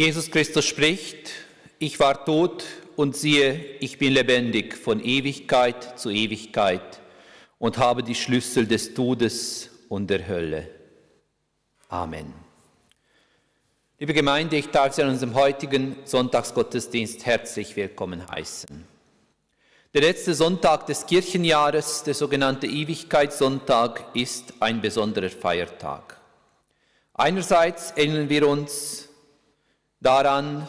Jesus Christus spricht, ich war tot und siehe, ich bin lebendig von Ewigkeit zu Ewigkeit und habe die Schlüssel des Todes und der Hölle. Amen. Liebe Gemeinde, ich darf Sie an unserem heutigen Sonntagsgottesdienst herzlich willkommen heißen. Der letzte Sonntag des Kirchenjahres, der sogenannte Ewigkeitssonntag, ist ein besonderer Feiertag. Einerseits erinnern wir uns daran,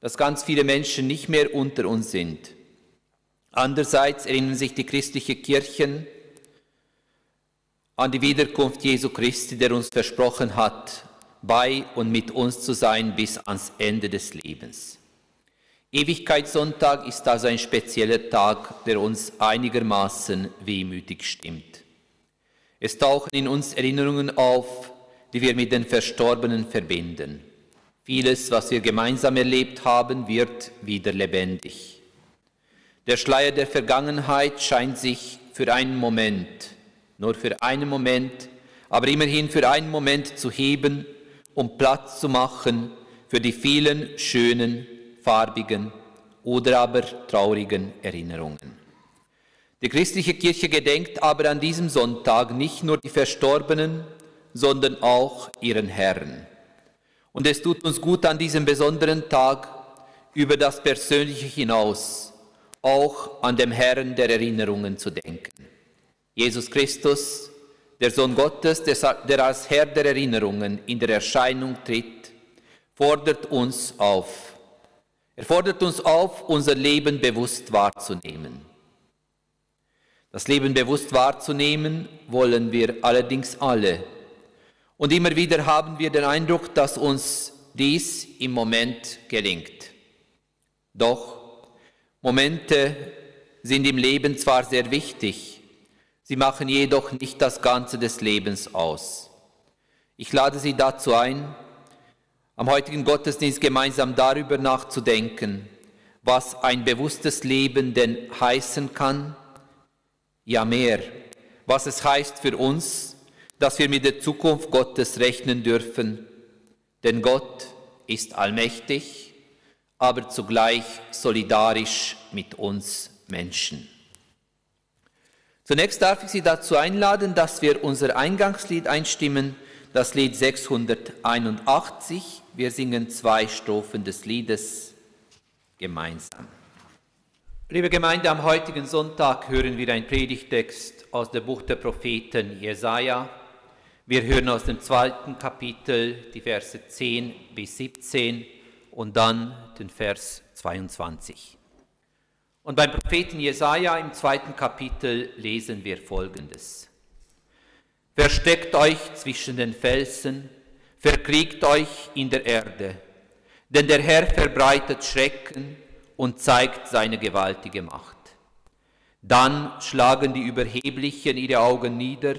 dass ganz viele Menschen nicht mehr unter uns sind. Andererseits erinnern sich die christliche Kirchen an die Wiederkunft Jesu Christi, der uns versprochen hat, bei und mit uns zu sein bis ans Ende des Lebens. Ewigkeitssonntag ist also ein spezieller Tag, der uns einigermaßen wehmütig stimmt. Es tauchen in uns Erinnerungen auf, die wir mit den Verstorbenen verbinden. Vieles, was wir gemeinsam erlebt haben, wird wieder lebendig. Der Schleier der Vergangenheit scheint sich für einen Moment, nur für einen Moment, aber immerhin für einen Moment zu heben um Platz zu machen für die vielen schönen, farbigen oder aber traurigen Erinnerungen. Die christliche Kirche gedenkt aber an diesem Sonntag nicht nur die Verstorbenen, sondern auch ihren Herrn. Und es tut uns gut an diesem besonderen Tag über das Persönliche hinaus auch an dem Herrn der Erinnerungen zu denken. Jesus Christus, der Sohn Gottes, der als Herr der Erinnerungen in der Erscheinung tritt, fordert uns auf. Er fordert uns auf, unser Leben bewusst wahrzunehmen. Das Leben bewusst wahrzunehmen wollen wir allerdings alle. Und immer wieder haben wir den Eindruck, dass uns dies im Moment gelingt. Doch Momente sind im Leben zwar sehr wichtig, Sie machen jedoch nicht das Ganze des Lebens aus. Ich lade Sie dazu ein, am heutigen Gottesdienst gemeinsam darüber nachzudenken, was ein bewusstes Leben denn heißen kann, ja mehr, was es heißt für uns, dass wir mit der Zukunft Gottes rechnen dürfen, denn Gott ist allmächtig, aber zugleich solidarisch mit uns Menschen. Zunächst darf ich Sie dazu einladen, dass wir unser Eingangslied einstimmen, das Lied 681. Wir singen zwei Strophen des Liedes gemeinsam. Liebe Gemeinde, am heutigen Sonntag hören wir einen Predigtext aus dem Buch der Propheten Jesaja. Wir hören aus dem zweiten Kapitel die Verse 10 bis 17 und dann den Vers 22. Und beim Propheten Jesaja im zweiten Kapitel lesen wir folgendes: Versteckt euch zwischen den Felsen, verkriegt euch in der Erde, denn der Herr verbreitet Schrecken und zeigt seine gewaltige Macht. Dann schlagen die Überheblichen ihre Augen nieder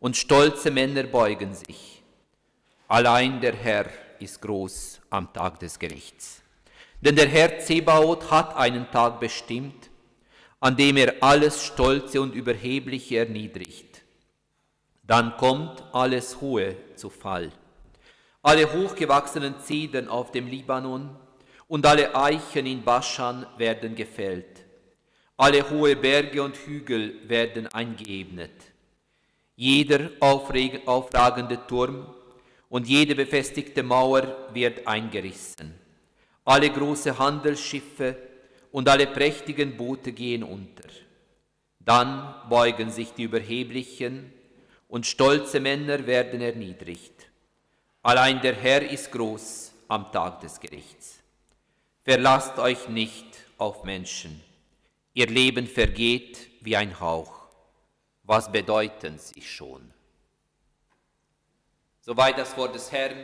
und stolze Männer beugen sich. Allein der Herr ist groß am Tag des Gerichts. Denn der Herr Zebaoth hat einen Tag bestimmt, an dem er alles Stolze und Überhebliche erniedrigt. Dann kommt alles Hohe zu Fall. Alle hochgewachsenen Zedern auf dem Libanon und alle Eichen in Baschan werden gefällt. Alle hohe Berge und Hügel werden eingeebnet. Jeder aufragende Turm und jede befestigte Mauer wird eingerissen. Alle große Handelsschiffe und alle prächtigen Boote gehen unter. Dann beugen sich die Überheblichen und stolze Männer werden erniedrigt. Allein der Herr ist groß am Tag des Gerichts. Verlasst euch nicht auf Menschen. Ihr Leben vergeht wie ein Hauch. Was bedeuten sie schon? Soweit das Wort des Herrn.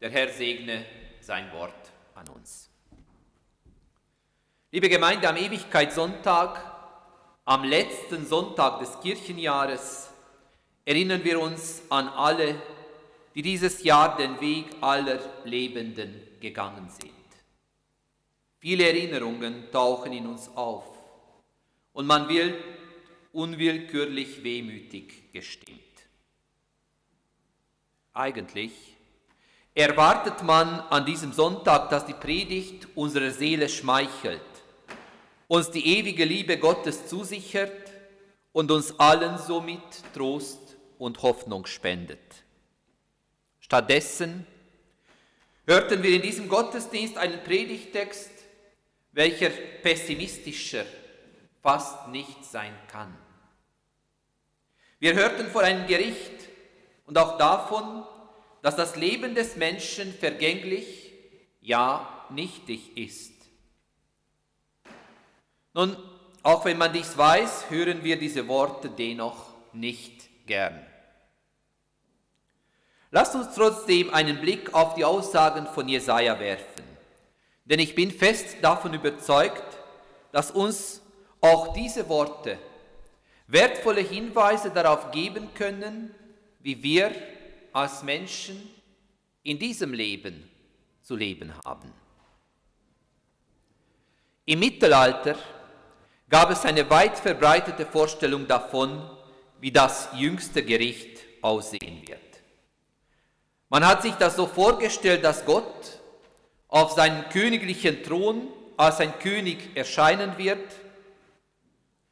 Der Herr segne sein Wort an uns. Liebe Gemeinde, am Ewigkeitssonntag, am letzten Sonntag des Kirchenjahres, erinnern wir uns an alle, die dieses Jahr den Weg aller Lebenden gegangen sind. Viele Erinnerungen tauchen in uns auf und man wird unwillkürlich wehmütig gestimmt. Eigentlich erwartet man an diesem Sonntag, dass die Predigt unserer Seele schmeichelt, uns die ewige Liebe Gottes zusichert und uns allen somit Trost und Hoffnung spendet. Stattdessen hörten wir in diesem Gottesdienst einen Predigtext, welcher pessimistischer fast nicht sein kann. Wir hörten vor einem Gericht und auch davon, dass das Leben des Menschen vergänglich, ja nichtig ist. Nun, auch wenn man dies weiß, hören wir diese Worte dennoch nicht gern. Lasst uns trotzdem einen Blick auf die Aussagen von Jesaja werfen, denn ich bin fest davon überzeugt, dass uns auch diese Worte wertvolle Hinweise darauf geben können, wie wir als Menschen in diesem Leben zu leben haben. Im Mittelalter gab es eine weit verbreitete Vorstellung davon, wie das jüngste Gericht aussehen wird. Man hat sich das so vorgestellt, dass Gott auf seinem königlichen Thron als ein König erscheinen wird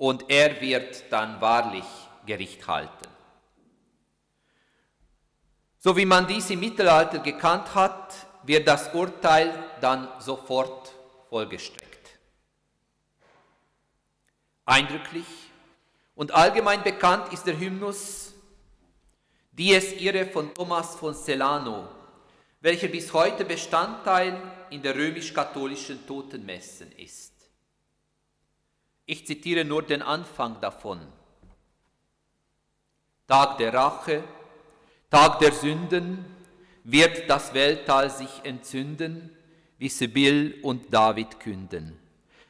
und er wird dann wahrlich Gericht halten. So wie man dies im Mittelalter gekannt hat, wird das Urteil dann sofort vollgestreckt. Eindrücklich und allgemein bekannt ist der Hymnus Dies Irae von Thomas von Celano, welcher bis heute Bestandteil in der römisch-katholischen Totenmessen ist. Ich zitiere nur den Anfang davon. Tag der Rache, Tag der Sünden, wird das Welttal sich entzünden, wie Sibyl und David künden.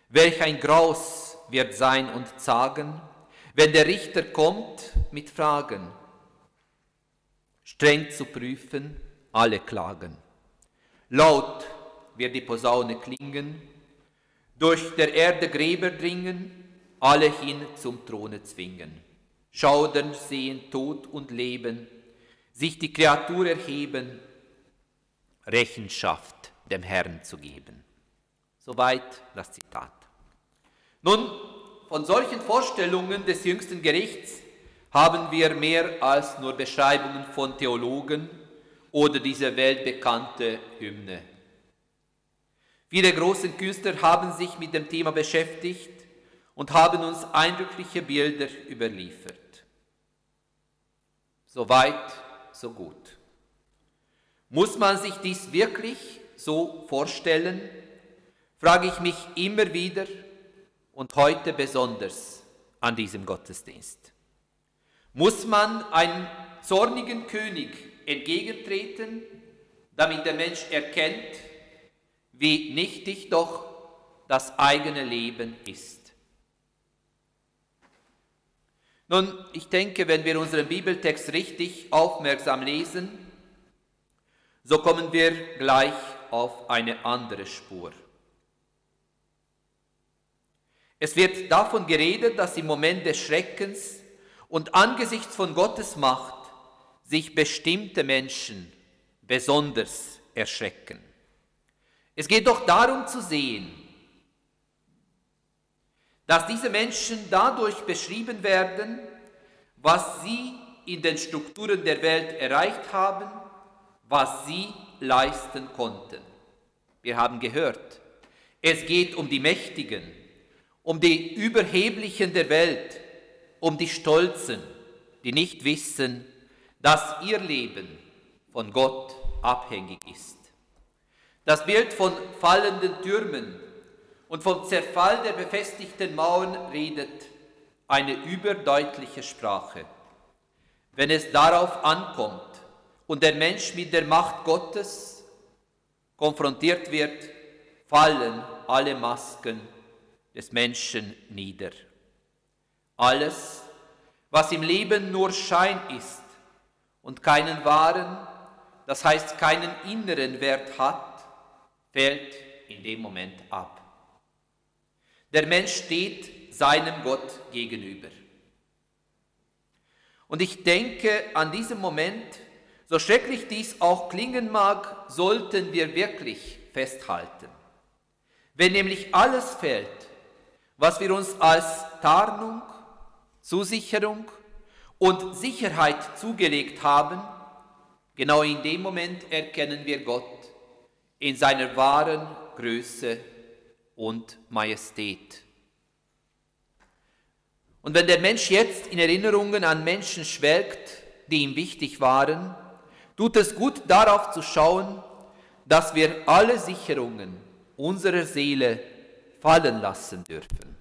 Welch ein Graus wird sein und zagen, wenn der Richter kommt mit Fragen streng zu prüfen, alle Klagen. Laut wird die Posaune klingen, durch der Erde Gräber dringen, alle hin zum Throne zwingen. Schaudern sehen Tod und Leben, sich die Kreatur erheben, Rechenschaft dem Herrn zu geben. Soweit das Zitat. Nun, von solchen Vorstellungen des jüngsten Gerichts haben wir mehr als nur Beschreibungen von Theologen oder diese weltbekannte Hymne. Viele große Künstler haben sich mit dem Thema beschäftigt und haben uns eindrückliche Bilder überliefert. So weit, so gut. Muss man sich dies wirklich so vorstellen, frage ich mich immer wieder und heute besonders an diesem Gottesdienst. Muss man einem zornigen König entgegentreten, damit der Mensch erkennt, wie nichtig doch das eigene Leben ist? Nun, ich denke, wenn wir unseren Bibeltext richtig aufmerksam lesen, so kommen wir gleich auf eine andere Spur. Es wird davon geredet, dass im Moment des Schreckens und angesichts von Gottes Macht sich bestimmte Menschen besonders erschrecken. Es geht doch darum zu sehen, dass diese Menschen dadurch beschrieben werden, was sie in den Strukturen der Welt erreicht haben, was sie leisten konnten. Wir haben gehört, es geht um die Mächtigen, um die Überheblichen der Welt, um die Stolzen, die nicht wissen, dass ihr Leben von Gott abhängig ist. Das Bild von fallenden Türmen und vom Zerfall der befestigten Mauern redet eine überdeutliche Sprache. Wenn es darauf ankommt und der Mensch mit der Macht Gottes konfrontiert wird, fallen alle Masken des Menschen nieder. Alles, was im Leben nur Schein ist und keinen wahren, das heißt keinen inneren Wert hat, fällt in dem Moment ab. Der Mensch steht seinem Gott gegenüber. Und ich denke, an diesem Moment So schrecklich dies auch klingen mag, sollten wir wirklich festhalten. Wenn nämlich alles fällt, was wir uns als Tarnung, Zusicherung und Sicherheit zugelegt haben, genau in dem Moment erkennen wir Gott in seiner wahren Größe und Majestät. Und wenn der Mensch jetzt in Erinnerungen an Menschen schwelgt, die ihm wichtig waren, tut es gut darauf zu schauen, dass wir alle Sicherungen unserer Seele fallen lassen dürfen.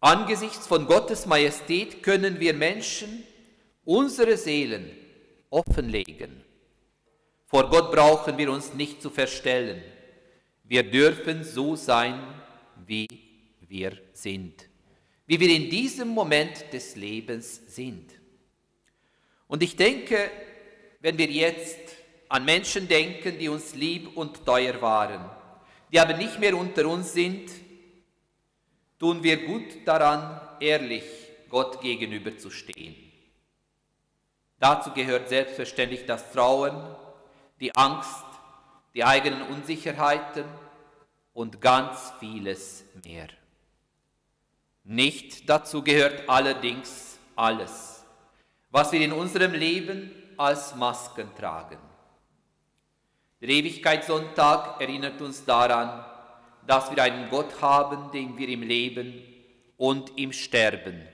Angesichts von Gottes Majestät können wir Menschen unsere Seelen offenlegen. Vor Gott brauchen wir uns nicht zu verstellen. Wir dürfen so sein, wie wir sind, wie wir in diesem Moment des Lebens sind. Und ich denke, wenn wir jetzt an Menschen denken, die uns lieb und teuer waren, die aber nicht mehr unter uns sind, tun wir gut daran, ehrlich Gott gegenüber zu stehen. Dazu gehört selbstverständlich das Trauen, die Angst, die eigenen Unsicherheiten und ganz vieles mehr. Nicht dazu gehört allerdings alles, was wir in unserem Leben als Masken tragen. Der Ewigkeitssonntag erinnert uns daran, dass wir einen Gott haben, dem wir im Leben und im Sterben